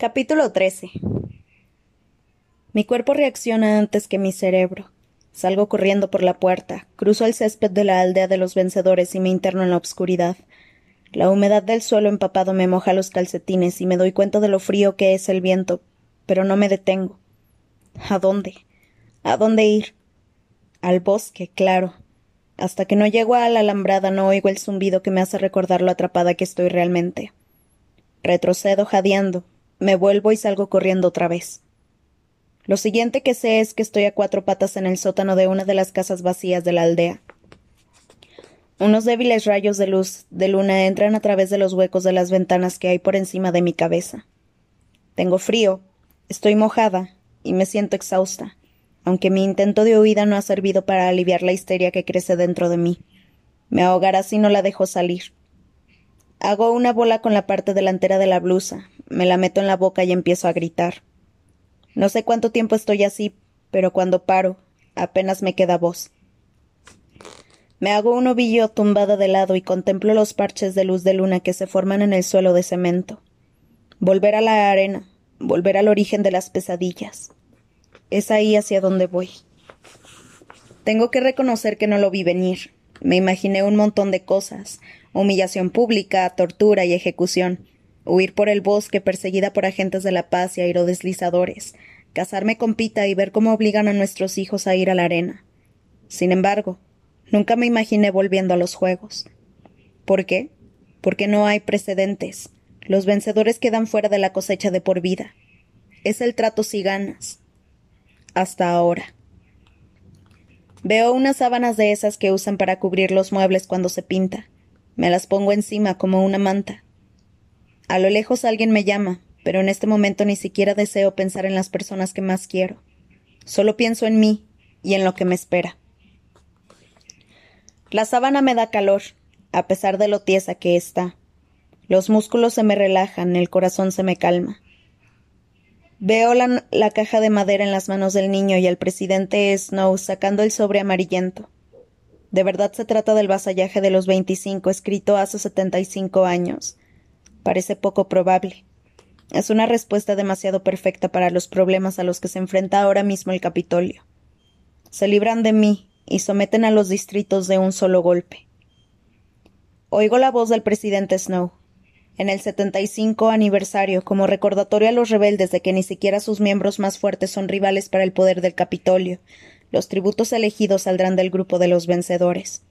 Capítulo 13 Mi cuerpo reacciona antes que mi cerebro. Salgo corriendo por la puerta, cruzo el césped de la aldea de los vencedores y me interno en la oscuridad. La humedad del suelo empapado me moja los calcetines y me doy cuenta de lo frío que es el viento, pero no me detengo. ¿A dónde? ¿A dónde ir? Al bosque, claro. Hasta que no llego a la alambrada no oigo el zumbido que me hace recordar lo atrapada que estoy realmente. Retrocedo jadeando, me vuelvo y salgo corriendo otra vez. Lo siguiente que sé es que estoy a cuatro patas en el sótano de una de las casas vacías de la aldea. Unos débiles rayos de luz de luna entran a través de los huecos de las ventanas que hay por encima de mi cabeza. Tengo frío, estoy mojada y me siento exhausta, aunque mi intento de huida no ha servido para aliviar la histeria que crece dentro de mí. Me ahogará si no la dejo salir. Hago una bola con la parte delantera de la blusa, me la meto en la boca y empiezo a gritar. No sé cuánto tiempo estoy así, pero cuando paro, apenas me queda voz. Me hago un ovillo tumbada de lado y contemplo los parches de luz de luna que se forman en el suelo de cemento. Volver a la arena, volver al origen de las pesadillas. Es ahí hacia donde voy. Tengo que reconocer que no lo vi venir. Me imaginé un montón de cosas humillación pública, tortura y ejecución huir por el bosque perseguida por agentes de la paz y aerodeslizadores, casarme con Pita y ver cómo obligan a nuestros hijos a ir a la arena. Sin embargo, nunca me imaginé volviendo a los juegos. ¿Por qué? Porque no hay precedentes. Los vencedores quedan fuera de la cosecha de por vida. Es el trato si ganas. Hasta ahora. Veo unas sábanas de esas que usan para cubrir los muebles cuando se pinta. Me las pongo encima como una manta. A lo lejos alguien me llama, pero en este momento ni siquiera deseo pensar en las personas que más quiero. Solo pienso en mí y en lo que me espera. La sábana me da calor, a pesar de lo tiesa que está. Los músculos se me relajan, el corazón se me calma. Veo la, caja de madera en las manos del niño y el presidente Snow sacando el sobre amarillento. De verdad se trata del vasallaje de los veinticinco escrito hace setenta y cinco años parece poco probable. Es una respuesta demasiado perfecta para los problemas a los que se enfrenta ahora mismo el Capitolio. Se libran de mí y someten a los distritos de un solo golpe. Oigo la voz del presidente Snow. En el 75 aniversario, como recordatorio a los rebeldes de que ni siquiera sus miembros más fuertes son rivales para el poder del Capitolio, los tributos elegidos saldrán del grupo de los vencedores.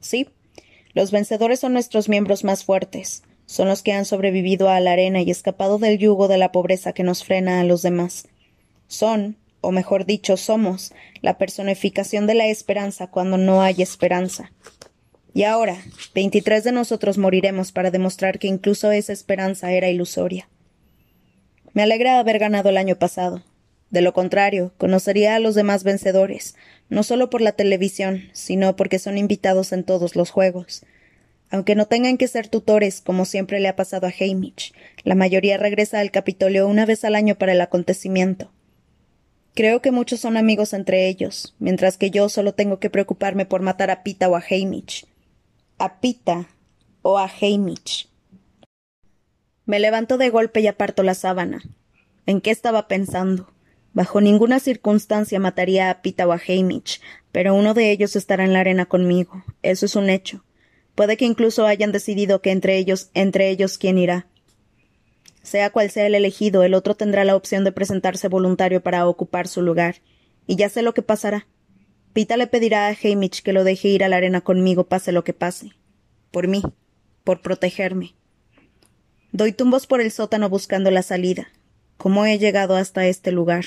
Sí, los vencedores son nuestros miembros más fuertes, son los que han sobrevivido a la arena y escapado del yugo de la pobreza que nos frena a los demás. Son, o mejor dicho, somos, la personificación de la esperanza cuando no hay esperanza. Y ahora, veintitrés de nosotros moriremos para demostrar que incluso esa esperanza era ilusoria. Me alegra haber ganado el año pasado. De lo contrario, conocería a los demás vencedores, no solo por la televisión, sino porque son invitados en todos los juegos. Aunque no tengan que ser tutores, como siempre le ha pasado a Hamish, la mayoría regresa al Capitolio una vez al año para el acontecimiento. Creo que muchos son amigos entre ellos, mientras que yo solo tengo que preocuparme por matar a Pita o a Hamish. A Pita o a Hamish. Me levanto de golpe y aparto la sábana. ¿En qué estaba pensando? Bajo ninguna circunstancia mataría a Pita o a Hamish, pero uno de ellos estará en la arena conmigo. Eso es un hecho. Puede que incluso hayan decidido que entre ellos, entre ellos quién irá. Sea cual sea el elegido, el otro tendrá la opción de presentarse voluntario para ocupar su lugar. Y ya sé lo que pasará. Pita le pedirá a Hamish que lo deje ir a la arena conmigo, pase lo que pase. Por mí, por protegerme. Doy tumbos por el sótano buscando la salida. ¿Cómo he llegado hasta este lugar?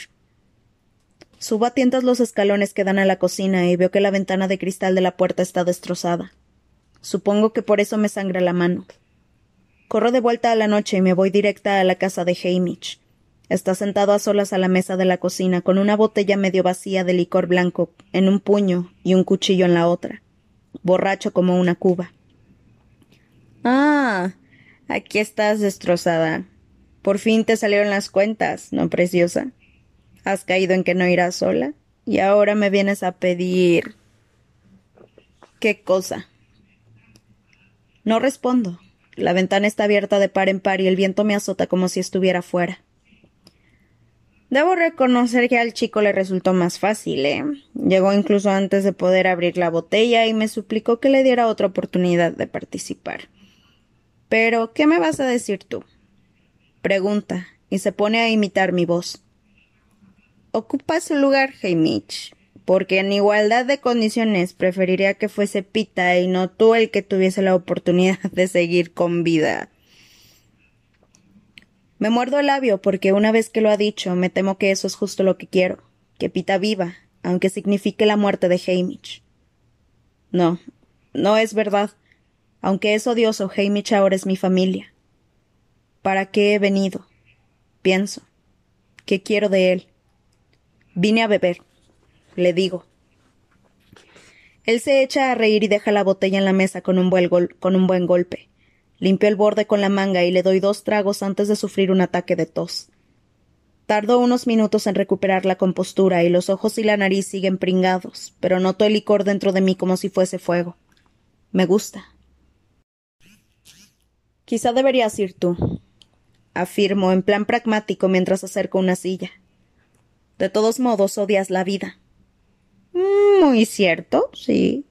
Subo a tientas los escalones que dan a la cocina y veo que la ventana de cristal de la puerta está destrozada. Supongo que por eso me sangra la mano. Corro de vuelta a la noche y me voy directa a la casa de Hamish. Está sentado a solas a la mesa de la cocina con una botella medio vacía de licor blanco en un puño y un cuchillo en la otra, borracho como una cuba. Ah, aquí estás destrozada. Por fin te salieron las cuentas, ¿no, preciosa? Has caído en que no irás sola y ahora me vienes a pedir. ¿Qué cosa? No respondo. La ventana está abierta de par en par y el viento me azota como si estuviera fuera. Debo reconocer que al chico le resultó más fácil, ¿eh? Llegó incluso antes de poder abrir la botella y me suplicó que le diera otra oportunidad de participar. Pero, ¿qué me vas a decir tú? Pregunta, y se pone a imitar mi voz. Ocupa su lugar, Hamish, porque en igualdad de condiciones preferiría que fuese Pita y no tú el que tuviese la oportunidad de seguir con vida. Me muerdo el labio porque una vez que lo ha dicho, me temo que eso es justo lo que quiero, que Pita viva, aunque signifique la muerte de Hamish. No, no es verdad. Aunque es odioso, Hamish ahora es mi familia. ¿Para qué he venido? Pienso. ¿Qué quiero de él? Vine a beber, le digo. Él se echa a reír y deja la botella en la mesa con un buen, con un buen golpe. Limpio el borde con la manga y le doy dos tragos antes de sufrir un ataque de tos. Tardo unos minutos en recuperar la compostura y los ojos y la nariz siguen pringados, pero noto el licor dentro de mí como si fuese fuego. Me gusta. Quizá deberías ir tú, afirmo en plan pragmático mientras acerco una silla. De todos modos, odias la vida. Muy cierto, sí.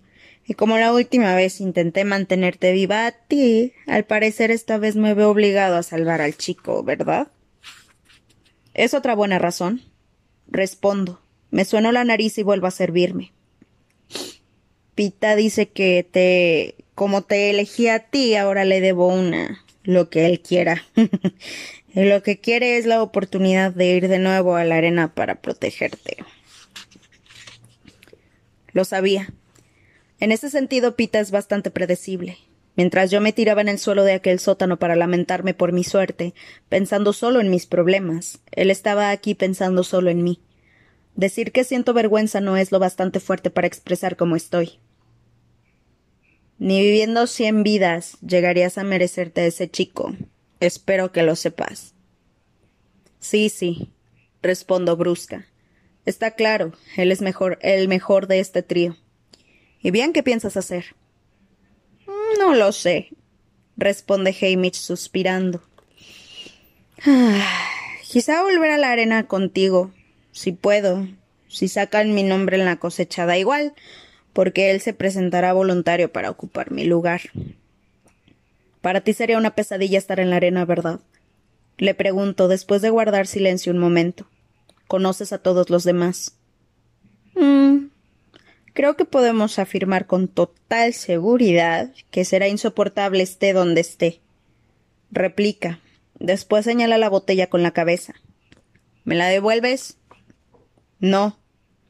Y como la última vez intenté mantenerte viva a ti, al parecer esta vez me veo obligado a salvar al chico, ¿verdad? Es otra buena razón. Respondo. Me sueno la nariz y vuelvo a servirme. Pita dice que te. como te elegí a ti, ahora le debo una. lo que él quiera. lo que quiere es la oportunidad de ir de nuevo a la arena para protegerte. Lo sabía. En ese sentido, Pita es bastante predecible. Mientras yo me tiraba en el suelo de aquel sótano para lamentarme por mi suerte, pensando solo en mis problemas, él estaba aquí pensando solo en mí. Decir que siento vergüenza no es lo bastante fuerte para expresar cómo estoy. Ni viviendo cien vidas llegarías a merecerte a ese chico. Espero que lo sepas. Sí, sí, respondo brusca. Está claro, él es mejor, el mejor de este trío. ¿Y bien qué piensas hacer? No lo sé, responde Hamish suspirando. quizá volver a la arena contigo, si puedo, si sacan mi nombre en la cosecha, da igual, porque él se presentará voluntario para ocupar mi lugar. Para ti sería una pesadilla estar en la arena, ¿verdad? Le pregunto, después de guardar silencio un momento. ¿Conoces a todos los demás? Mm, Creo que podemos afirmar con total seguridad que será insoportable esté donde esté. Replica. Después señala la botella con la cabeza. ¿Me la devuelves? No,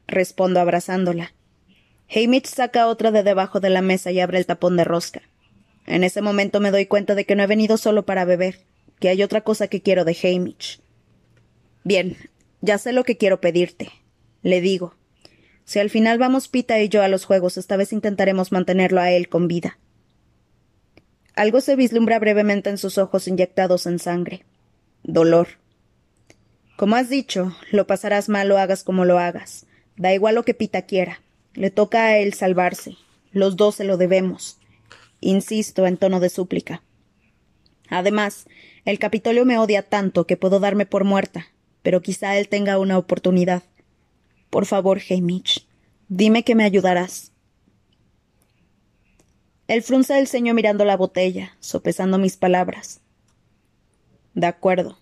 respondo abrazándola. Hamish saca otra de debajo de la mesa y abre el tapón de rosca. En ese momento me doy cuenta de que no he venido solo para beber, que hay otra cosa que quiero de Hamish. Bien, ya sé lo que quiero pedirte, le digo. Si al final vamos Pita y yo a los juegos, esta vez intentaremos mantenerlo a él con vida. Algo se vislumbra brevemente en sus ojos inyectados en sangre. Dolor. Como has dicho, lo pasarás mal o hagas como lo hagas. Da igual lo que Pita quiera. Le toca a él salvarse. Los dos se lo debemos. Insisto en tono de súplica. Además, el Capitolio me odia tanto que puedo darme por muerta, pero quizá él tenga una oportunidad. Por favor, Hamish, dime que me ayudarás. Él frunce el ceño mirando la botella, sopesando mis palabras. De acuerdo.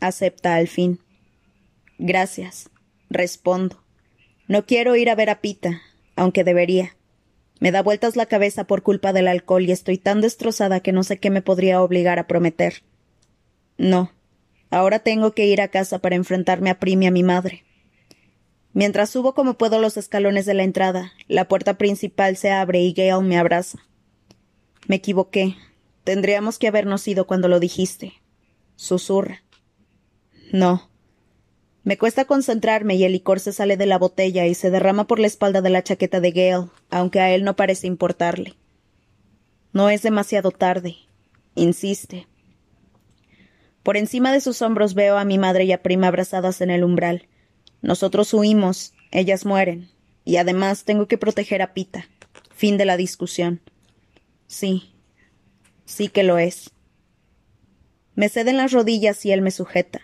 Acepta al fin. Gracias. Respondo. No quiero ir a ver a Pita, aunque debería. Me da vueltas la cabeza por culpa del alcohol y estoy tan destrozada que no sé qué me podría obligar a prometer. No. Ahora tengo que ir a casa para enfrentarme a Prim y a mi madre. Mientras subo como puedo los escalones de la entrada, la puerta principal se abre y Gale me abraza. Me equivoqué. Tendríamos que habernos ido cuando lo dijiste. Susurra. No. Me cuesta concentrarme y el licor se sale de la botella y se derrama por la espalda de la chaqueta de Gale, aunque a él no parece importarle. No es demasiado tarde. Insiste. Por encima de sus hombros veo a mi madre y a prima abrazadas en el umbral. Nosotros huimos, ellas mueren, y además tengo que proteger a Pita. Fin de la discusión. Sí. Sí que lo es. Me ceden las rodillas y él me sujeta.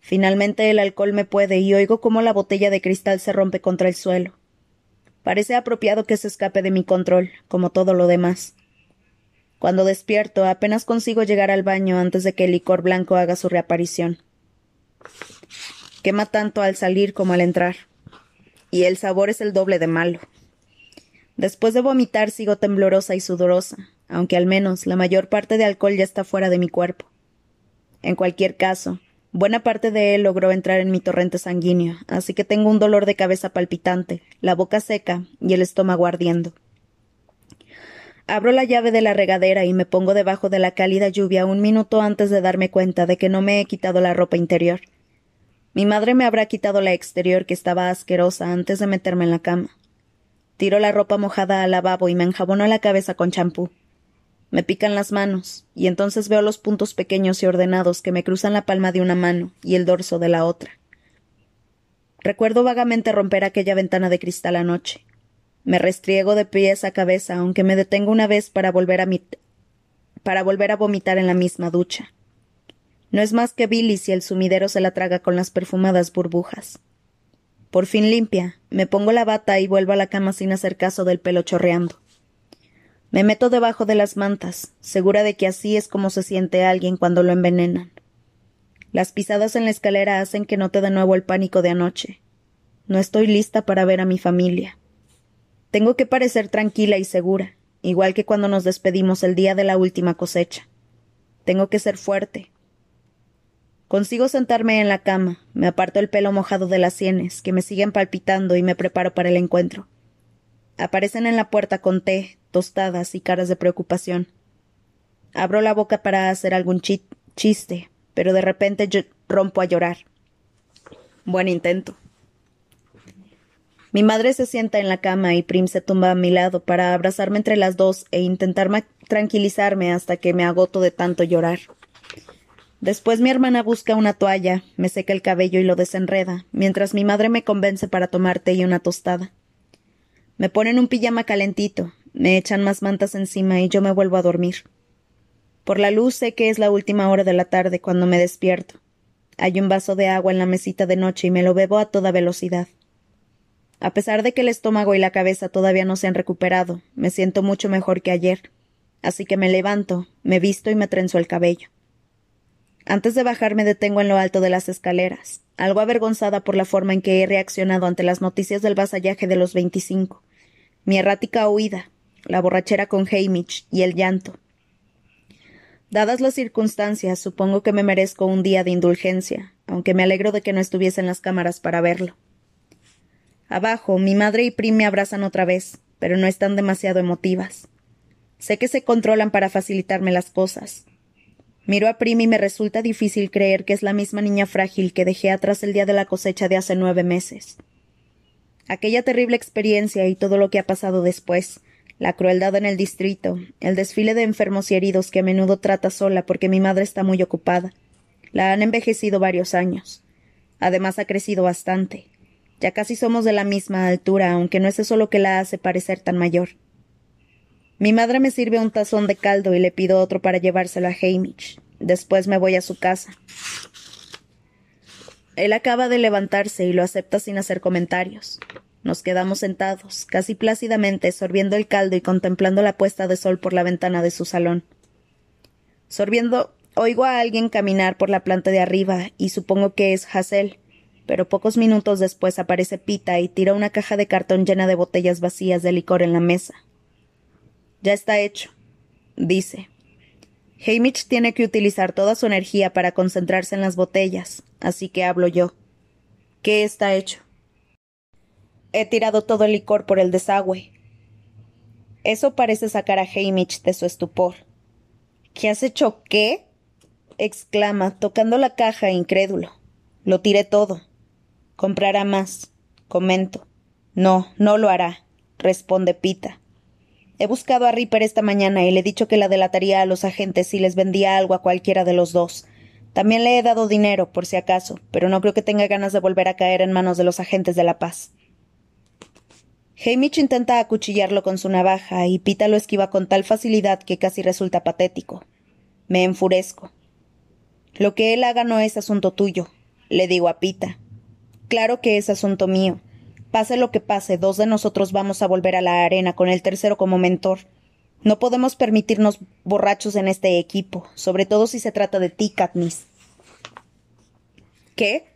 Finalmente el alcohol me puede y oigo cómo la botella de cristal se rompe contra el suelo. Parece apropiado que se escape de mi control, como todo lo demás. Cuando despierto, apenas consigo llegar al baño antes de que el licor blanco haga su reaparición. Quema tanto al salir como al entrar. Y el sabor es el doble de malo. Después de vomitar sigo temblorosa y sudorosa, aunque al menos la mayor parte de alcohol ya está fuera de mi cuerpo. En cualquier caso, buena parte de él logró entrar en mi torrente sanguíneo, así que tengo un dolor de cabeza palpitante, la boca seca y el estómago ardiendo. Abro la llave de la regadera y me pongo debajo de la cálida lluvia un minuto antes de darme cuenta de que no me he quitado la ropa interior. Mi madre me habrá quitado la exterior que estaba asquerosa antes de meterme en la cama. Tiro la ropa mojada al lavabo y me enjabono la cabeza con champú. Me pican las manos, y entonces veo los puntos pequeños y ordenados que me cruzan la palma de una mano y el dorso de la otra. Recuerdo vagamente romper aquella ventana de cristal anoche. Me restriego de pies a cabeza, aunque me detengo una vez para volver a para volver a vomitar en la misma ducha. No es más que Billy si el sumidero se la traga con las perfumadas burbujas. Por fin limpia, me pongo la bata y vuelvo a la cama sin hacer caso del pelo chorreando. Me meto debajo de las mantas, segura de que así es como se siente alguien cuando lo envenenan. Las pisadas en la escalera hacen que note de nuevo el pánico de anoche. No estoy lista para ver a mi familia. Tengo que parecer tranquila y segura, igual que cuando nos despedimos el día de la última cosecha. Tengo que ser fuerte. Consigo sentarme en la cama, me aparto el pelo mojado de las sienes, que me siguen palpitando, y me preparo para el encuentro. Aparecen en la puerta con té, tostadas y caras de preocupación. Abro la boca para hacer algún chiste, pero de repente rompo a llorar. Buen intento. Mi madre se sienta en la cama y Prim se tumba a mi lado para abrazarme entre las dos e intentar tranquilizarme hasta que me agoto de tanto llorar. Después mi hermana busca una toalla, me seca el cabello y lo desenreda, mientras mi madre me convence para tomar té y una tostada. Me ponen un pijama calentito, me echan más mantas encima y yo me vuelvo a dormir. Por la luz sé que es la última hora de la tarde cuando me despierto. Hay un vaso de agua en la mesita de noche y me lo bebo a toda velocidad. A pesar de que el estómago y la cabeza todavía no se han recuperado, me siento mucho mejor que ayer. Así que me levanto, me visto y me trenzo el cabello. Antes de bajar me detengo en lo alto de las escaleras, algo avergonzada por la forma en que he reaccionado ante las noticias del vasallaje de los veinticinco, mi errática huida, la borrachera con Hamish y el llanto. Dadas las circunstancias, supongo que me merezco un día de indulgencia, aunque me alegro de que no estuviese en las cámaras para verlo. Abajo, mi madre y Prim me abrazan otra vez, pero no están demasiado emotivas. Sé que se controlan para facilitarme las cosas. Miro a Prim y me resulta difícil creer que es la misma niña frágil que dejé atrás el día de la cosecha de hace nueve meses. Aquella terrible experiencia y todo lo que ha pasado después, la crueldad en el distrito, el desfile de enfermos y heridos que a menudo trata sola porque mi madre está muy ocupada, la han envejecido varios años. Además ha crecido bastante. Ya casi somos de la misma altura, aunque no es eso lo que la hace parecer tan mayor. Mi madre me sirve un tazón de caldo y le pido otro para llevárselo a Hamish. Después me voy a su casa. Él acaba de levantarse y lo acepta sin hacer comentarios. Nos quedamos sentados, casi plácidamente, sorbiendo el caldo y contemplando la puesta de sol por la ventana de su salón. Sorbiendo, oigo a alguien caminar por la planta de arriba y supongo que es Hazel, pero pocos minutos después aparece Pita y tira una caja de cartón llena de botellas vacías de licor en la mesa. Ya está hecho, dice. Hamish tiene que utilizar toda su energía para concentrarse en las botellas, así que hablo yo. ¿Qué está hecho? He tirado todo el licor por el desagüe. Eso parece sacar a Hamish de su estupor. ¿Qué has hecho qué? exclama, tocando la caja incrédulo. Lo tiré todo. Comprará más. Comento. No, no lo hará, responde Pita. He buscado a Ripper esta mañana y le he dicho que la delataría a los agentes si les vendía algo a cualquiera de los dos. También le he dado dinero, por si acaso, pero no creo que tenga ganas de volver a caer en manos de los agentes de la paz. Hamish intenta acuchillarlo con su navaja y Pita lo esquiva con tal facilidad que casi resulta patético. Me enfurezco. Lo que él haga no es asunto tuyo, le digo a Pita. Claro que es asunto mío. Pase lo que pase, dos de nosotros vamos a volver a la arena con el tercero como mentor. No podemos permitirnos borrachos en este equipo, sobre todo si se trata de ti, Katniss. ¿Qué?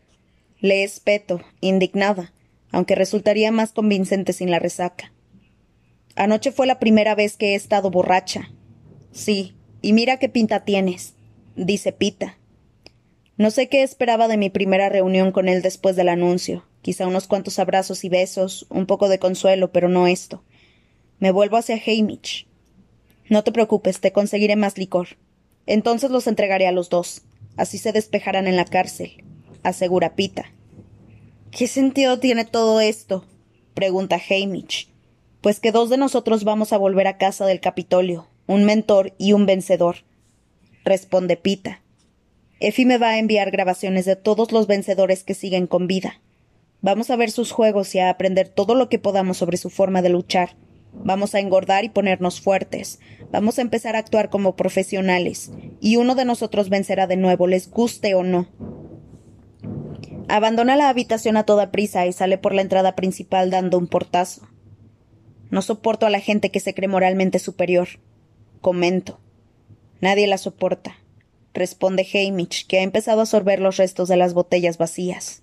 Le espeto, indignada, aunque resultaría más convincente sin la resaca. Anoche fue la primera vez que he estado borracha. Sí, y mira qué pinta tienes, dice Pita. No sé qué esperaba de mi primera reunión con él después del anuncio. Quizá unos cuantos abrazos y besos, un poco de consuelo, pero no esto. Me vuelvo hacia Hamish. No te preocupes, te conseguiré más licor. Entonces los entregaré a los dos. Así se despejarán en la cárcel, asegura Pita. ¿Qué sentido tiene todo esto? pregunta Hamish. Pues que dos de nosotros vamos a volver a casa del Capitolio, un mentor y un vencedor, responde Pita. Effie me va a enviar grabaciones de todos los vencedores que siguen con vida. Vamos a ver sus juegos y a aprender todo lo que podamos sobre su forma de luchar. Vamos a engordar y ponernos fuertes. Vamos a empezar a actuar como profesionales. Y uno de nosotros vencerá de nuevo, les guste o no. Abandona la habitación a toda prisa y sale por la entrada principal dando un portazo. No soporto a la gente que se cree moralmente superior. Comento. Nadie la soporta responde Hamish, que ha empezado a sorber los restos de las botellas vacías.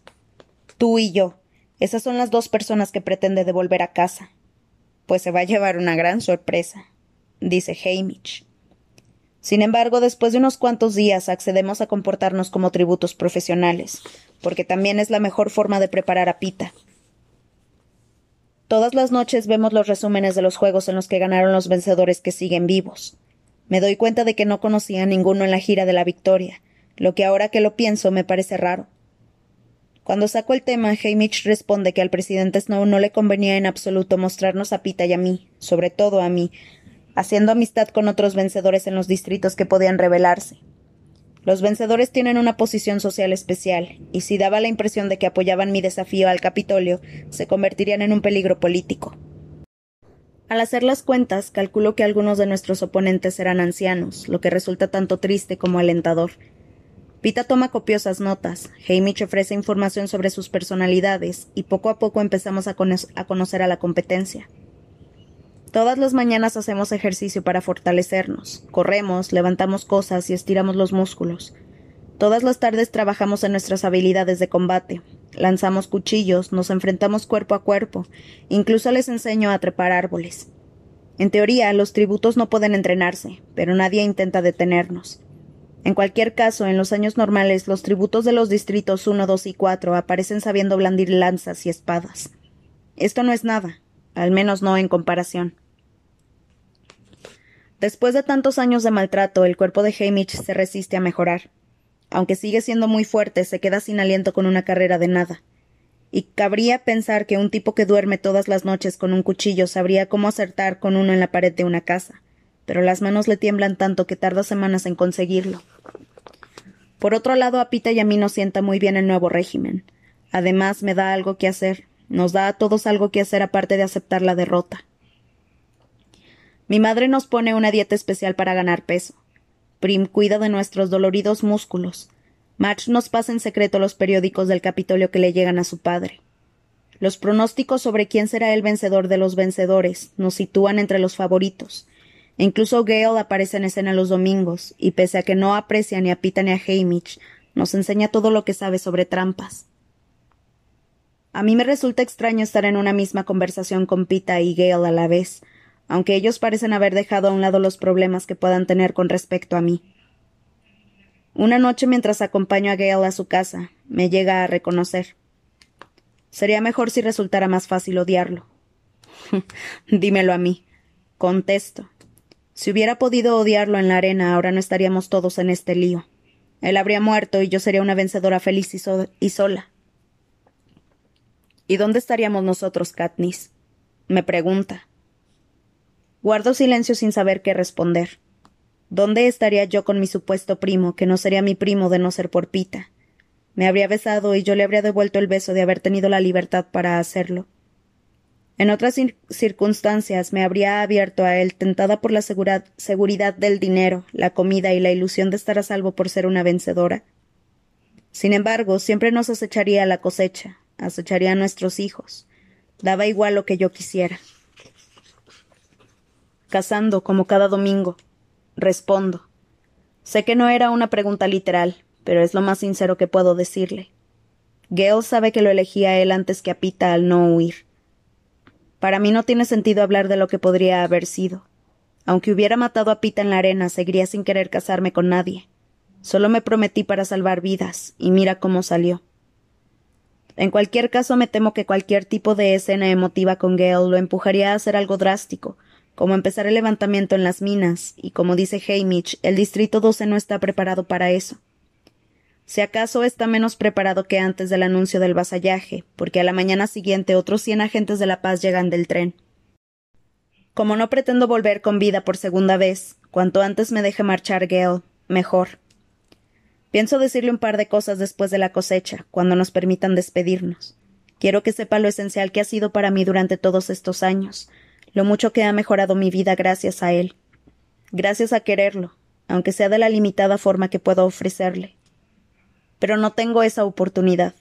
Tú y yo. Esas son las dos personas que pretende devolver a casa. Pues se va a llevar una gran sorpresa, dice Hamish. Sin embargo, después de unos cuantos días accedemos a comportarnos como tributos profesionales, porque también es la mejor forma de preparar a Pita. Todas las noches vemos los resúmenes de los juegos en los que ganaron los vencedores que siguen vivos. Me doy cuenta de que no conocía a ninguno en la gira de la victoria, lo que ahora que lo pienso me parece raro. Cuando saco el tema, Hamish responde que al presidente Snow no le convenía en absoluto mostrarnos a Pita y a mí, sobre todo a mí, haciendo amistad con otros vencedores en los distritos que podían rebelarse. Los vencedores tienen una posición social especial, y si daba la impresión de que apoyaban mi desafío al Capitolio, se convertirían en un peligro político. Al hacer las cuentas, calculo que algunos de nuestros oponentes eran ancianos, lo que resulta tanto triste como alentador. Pita toma copiosas notas, Hamish ofrece información sobre sus personalidades, y poco a poco empezamos a, a conocer a la competencia. Todas las mañanas hacemos ejercicio para fortalecernos, corremos, levantamos cosas y estiramos los músculos. Todas las tardes trabajamos en nuestras habilidades de combate. Lanzamos cuchillos, nos enfrentamos cuerpo a cuerpo, incluso les enseño a trepar árboles. En teoría, los tributos no pueden entrenarse, pero nadie intenta detenernos. En cualquier caso, en los años normales, los tributos de los distritos 1, 2 y 4 aparecen sabiendo blandir lanzas y espadas. Esto no es nada, al menos no en comparación. Después de tantos años de maltrato, el cuerpo de Hamish se resiste a mejorar. Aunque sigue siendo muy fuerte, se queda sin aliento con una carrera de nada. Y cabría pensar que un tipo que duerme todas las noches con un cuchillo sabría cómo acertar con uno en la pared de una casa, pero las manos le tiemblan tanto que tarda semanas en conseguirlo. Por otro lado, a Pita y a mí nos sienta muy bien el nuevo régimen. Además, me da algo que hacer. Nos da a todos algo que hacer aparte de aceptar la derrota. Mi madre nos pone una dieta especial para ganar peso. Prim cuida de nuestros doloridos músculos. Match nos pasa en secreto los periódicos del Capitolio que le llegan a su padre. Los pronósticos sobre quién será el vencedor de los vencedores nos sitúan entre los favoritos. incluso Gale aparece en escena los domingos, y pese a que no aprecia ni a Pita ni a Hamish, nos enseña todo lo que sabe sobre trampas. A mí me resulta extraño estar en una misma conversación con Pita y Gale a la vez, aunque ellos parecen haber dejado a un lado los problemas que puedan tener con respecto a mí. Una noche mientras acompaño a Gale a su casa, me llega a reconocer. Sería mejor si resultara más fácil odiarlo. Dímelo a mí. Contesto. Si hubiera podido odiarlo en la arena, ahora no estaríamos todos en este lío. Él habría muerto y yo sería una vencedora feliz y, y sola. ¿Y dónde estaríamos nosotros, Katniss? me pregunta. Guardo silencio sin saber qué responder. ¿Dónde estaría yo con mi supuesto primo, que no sería mi primo de no ser por Pita? Me habría besado y yo le habría devuelto el beso de haber tenido la libertad para hacerlo. En otras circunstancias me habría abierto a él, tentada por la seguridad del dinero, la comida y la ilusión de estar a salvo por ser una vencedora. Sin embargo, siempre nos acecharía la cosecha, acecharía a nuestros hijos. Daba igual lo que yo quisiera. Casando, como cada domingo. Respondo. Sé que no era una pregunta literal, pero es lo más sincero que puedo decirle. Gale sabe que lo elegí a él antes que a Pita al no huir. Para mí no tiene sentido hablar de lo que podría haber sido. Aunque hubiera matado a Pita en la arena, seguiría sin querer casarme con nadie. Solo me prometí para salvar vidas, y mira cómo salió. En cualquier caso, me temo que cualquier tipo de escena emotiva con Gale lo empujaría a hacer algo drástico, como empezar el levantamiento en las minas, y como dice Hamish, el Distrito 12 no está preparado para eso. Si acaso está menos preparado que antes del anuncio del vasallaje, porque a la mañana siguiente otros cien agentes de la paz llegan del tren. Como no pretendo volver con vida por segunda vez, cuanto antes me deje marchar Gale, mejor. Pienso decirle un par de cosas después de la cosecha, cuando nos permitan despedirnos. Quiero que sepa lo esencial que ha sido para mí durante todos estos años, lo mucho que ha mejorado mi vida gracias a él. Gracias a quererlo, aunque sea de la limitada forma que puedo ofrecerle pero no tengo esa oportunidad.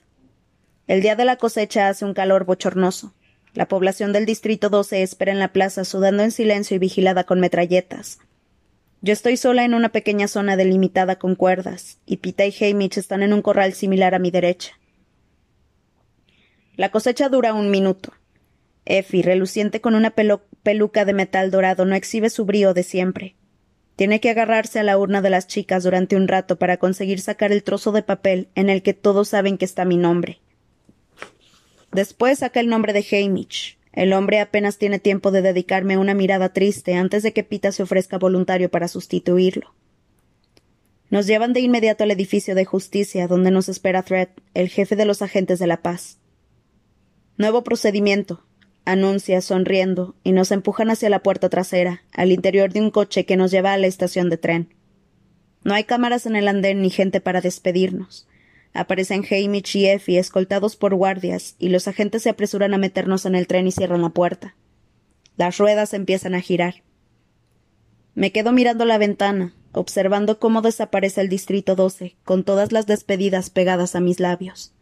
El día de la cosecha hace un calor bochornoso. La población del Distrito 12 espera en la plaza sudando en silencio y vigilada con metralletas. Yo estoy sola en una pequeña zona delimitada con cuerdas, y Pita y Hamish están en un corral similar a mi derecha. La cosecha dura un minuto. Effie, reluciente con una peluca de metal dorado, no exhibe su brío de siempre. Tiene que agarrarse a la urna de las chicas durante un rato para conseguir sacar el trozo de papel en el que todos saben que está mi nombre. Después saca el nombre de Hamish. El hombre apenas tiene tiempo de dedicarme una mirada triste antes de que Pita se ofrezca voluntario para sustituirlo. Nos llevan de inmediato al edificio de justicia, donde nos espera Thread, el jefe de los agentes de la paz. Nuevo procedimiento, anuncia sonriendo, y nos empujan hacia la puerta trasera, al interior de un coche que nos lleva a la estación de tren. No hay cámaras en el andén ni gente para despedirnos. Aparecen Hamish y Effie escoltados por guardias, y los agentes se apresuran a meternos en el tren y cierran la puerta. Las ruedas empiezan a girar. Me quedo mirando la ventana, observando cómo desaparece el Distrito 12, con todas las despedidas pegadas a mis labios.